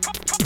Come, come.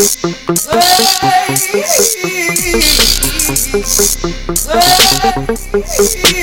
Hey. Hey.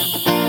Bye.